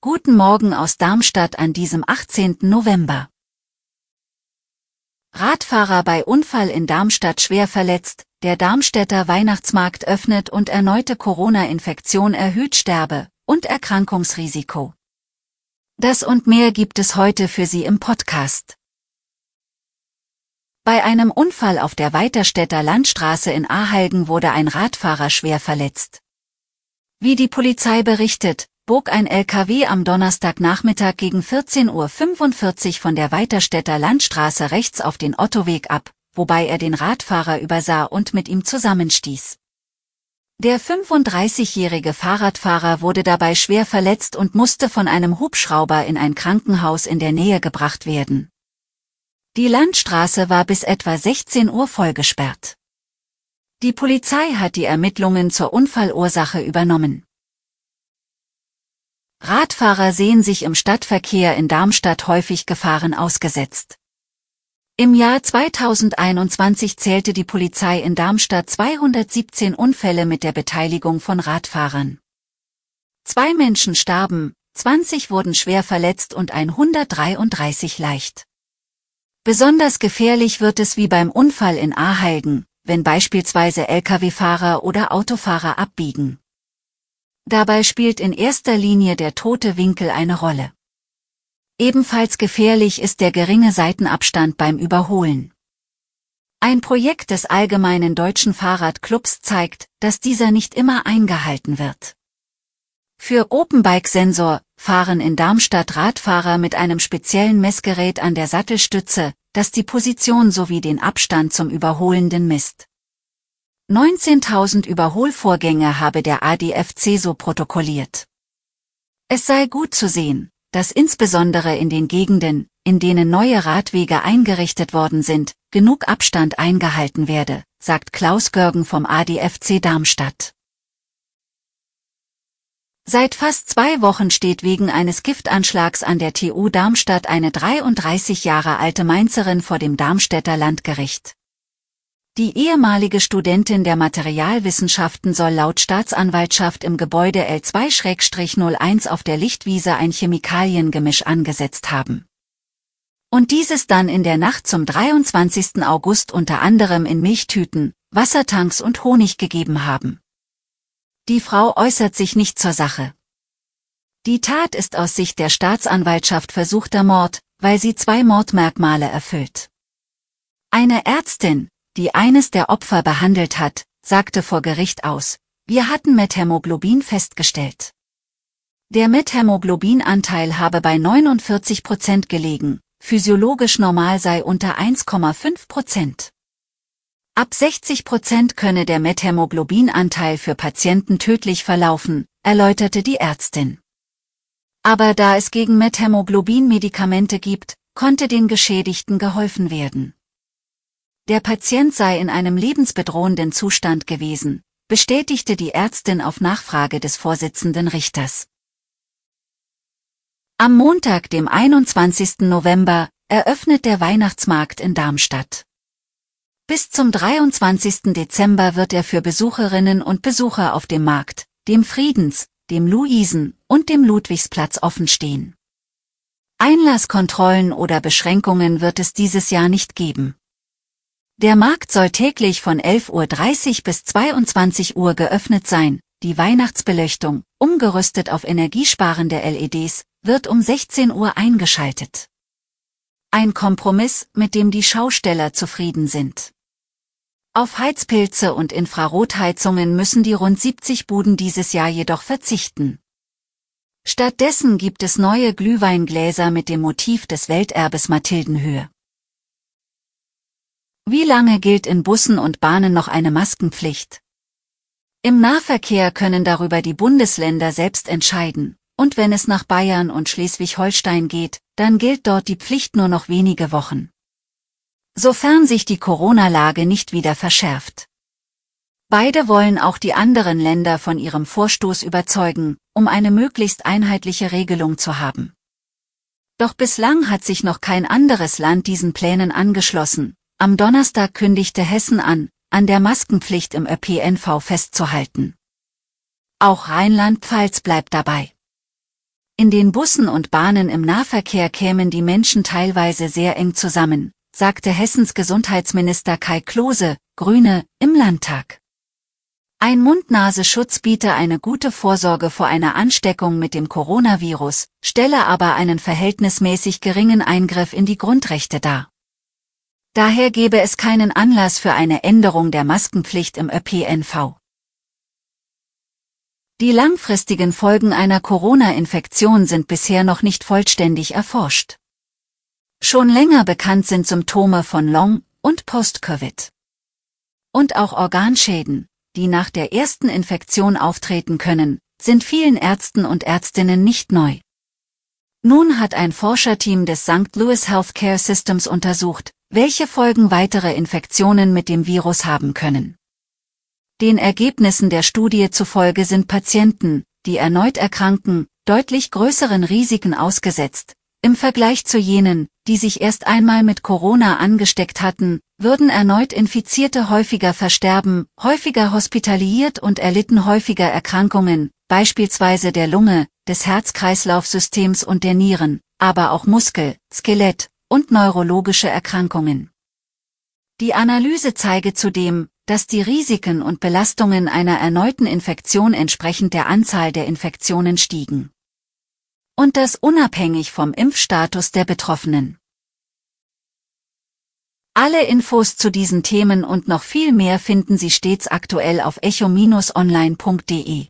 Guten Morgen aus Darmstadt an diesem 18. November. Radfahrer bei Unfall in Darmstadt schwer verletzt, der Darmstädter Weihnachtsmarkt öffnet und erneute Corona-Infektion erhöht Sterbe- und Erkrankungsrisiko. Das und mehr gibt es heute für Sie im Podcast. Bei einem Unfall auf der Weiterstädter Landstraße in Ahalgen wurde ein Radfahrer schwer verletzt. Wie die Polizei berichtet, bog ein LKW am Donnerstagnachmittag gegen 14.45 Uhr von der Weiterstädter Landstraße rechts auf den Ottoweg ab, wobei er den Radfahrer übersah und mit ihm zusammenstieß. Der 35-jährige Fahrradfahrer wurde dabei schwer verletzt und musste von einem Hubschrauber in ein Krankenhaus in der Nähe gebracht werden. Die Landstraße war bis etwa 16 Uhr vollgesperrt. Die Polizei hat die Ermittlungen zur Unfallursache übernommen. Radfahrer sehen sich im Stadtverkehr in Darmstadt häufig Gefahren ausgesetzt. Im Jahr 2021 zählte die Polizei in Darmstadt 217 Unfälle mit der Beteiligung von Radfahrern. Zwei Menschen starben, 20 wurden schwer verletzt und 133 leicht. Besonders gefährlich wird es wie beim Unfall in Ahalgen, wenn beispielsweise Lkw-Fahrer oder Autofahrer abbiegen. Dabei spielt in erster Linie der tote Winkel eine Rolle. Ebenfalls gefährlich ist der geringe Seitenabstand beim Überholen. Ein Projekt des Allgemeinen Deutschen Fahrradclubs zeigt, dass dieser nicht immer eingehalten wird. Für Openbike-Sensor fahren in Darmstadt Radfahrer mit einem speziellen Messgerät an der Sattelstütze, das die Position sowie den Abstand zum Überholenden misst. 19.000 Überholvorgänge habe der ADFC so protokolliert. Es sei gut zu sehen, dass insbesondere in den Gegenden, in denen neue Radwege eingerichtet worden sind, genug Abstand eingehalten werde, sagt Klaus Görgen vom ADFC Darmstadt. Seit fast zwei Wochen steht wegen eines Giftanschlags an der TU Darmstadt eine 33 Jahre alte Mainzerin vor dem Darmstädter Landgericht. Die ehemalige Studentin der Materialwissenschaften soll laut Staatsanwaltschaft im Gebäude L2-01 auf der Lichtwiese ein Chemikaliengemisch angesetzt haben. Und dieses dann in der Nacht zum 23. August unter anderem in Milchtüten, Wassertanks und Honig gegeben haben. Die Frau äußert sich nicht zur Sache. Die Tat ist aus Sicht der Staatsanwaltschaft versuchter Mord, weil sie zwei Mordmerkmale erfüllt. Eine Ärztin, die eines der Opfer behandelt hat, sagte vor Gericht aus, wir hatten Methämoglobin festgestellt. Der Methämoglobinanteil habe bei 49 Prozent gelegen, physiologisch normal sei unter 1,5 Prozent. Ab 60 Prozent könne der Methämoglobinanteil für Patienten tödlich verlaufen, erläuterte die Ärztin. Aber da es gegen Methämoglobin Medikamente gibt, konnte den Geschädigten geholfen werden. Der Patient sei in einem lebensbedrohenden Zustand gewesen, bestätigte die Ärztin auf Nachfrage des Vorsitzenden Richters. Am Montag, dem 21. November, eröffnet der Weihnachtsmarkt in Darmstadt. Bis zum 23. Dezember wird er für Besucherinnen und Besucher auf dem Markt, dem Friedens, dem Luisen und dem Ludwigsplatz offen stehen. Einlasskontrollen oder Beschränkungen wird es dieses Jahr nicht geben. Der Markt soll täglich von 11.30 Uhr bis 22 Uhr geöffnet sein, die Weihnachtsbeleuchtung, umgerüstet auf energiesparende LEDs, wird um 16 Uhr eingeschaltet. Ein Kompromiss, mit dem die Schausteller zufrieden sind. Auf Heizpilze und Infrarotheizungen müssen die rund 70 Buden dieses Jahr jedoch verzichten. Stattdessen gibt es neue Glühweingläser mit dem Motiv des Welterbes Mathildenhöhe. Wie lange gilt in Bussen und Bahnen noch eine Maskenpflicht? Im Nahverkehr können darüber die Bundesländer selbst entscheiden, und wenn es nach Bayern und Schleswig-Holstein geht, dann gilt dort die Pflicht nur noch wenige Wochen. Sofern sich die Corona-Lage nicht wieder verschärft. Beide wollen auch die anderen Länder von ihrem Vorstoß überzeugen, um eine möglichst einheitliche Regelung zu haben. Doch bislang hat sich noch kein anderes Land diesen Plänen angeschlossen. Am Donnerstag kündigte Hessen an, an der Maskenpflicht im ÖPNV festzuhalten. Auch Rheinland-Pfalz bleibt dabei. In den Bussen und Bahnen im Nahverkehr kämen die Menschen teilweise sehr eng zusammen, sagte Hessens Gesundheitsminister Kai Klose, Grüne, im Landtag. Ein Mund-Nase-Schutz biete eine gute Vorsorge vor einer Ansteckung mit dem Coronavirus, stelle aber einen verhältnismäßig geringen Eingriff in die Grundrechte dar. Daher gebe es keinen Anlass für eine Änderung der Maskenpflicht im ÖPNV. Die langfristigen Folgen einer Corona-Infektion sind bisher noch nicht vollständig erforscht. Schon länger bekannt sind Symptome von Long- und Post-Covid. Und auch Organschäden, die nach der ersten Infektion auftreten können, sind vielen Ärzten und Ärztinnen nicht neu. Nun hat ein Forscherteam des St. Louis Healthcare Systems untersucht, welche Folgen weitere Infektionen mit dem Virus haben können. Den Ergebnissen der Studie zufolge sind Patienten, die erneut erkranken, deutlich größeren Risiken ausgesetzt, im Vergleich zu jenen, die sich erst einmal mit Corona angesteckt hatten, würden erneut Infizierte häufiger versterben, häufiger hospitaliert und erlitten häufiger Erkrankungen, beispielsweise der Lunge, des Herz-Kreislauf-Systems und der Nieren, aber auch Muskel, Skelett und neurologische Erkrankungen. Die Analyse zeige zudem, dass die Risiken und Belastungen einer erneuten Infektion entsprechend der Anzahl der Infektionen stiegen. Und das unabhängig vom Impfstatus der Betroffenen. Alle Infos zu diesen Themen und noch viel mehr finden Sie stets aktuell auf echo-online.de.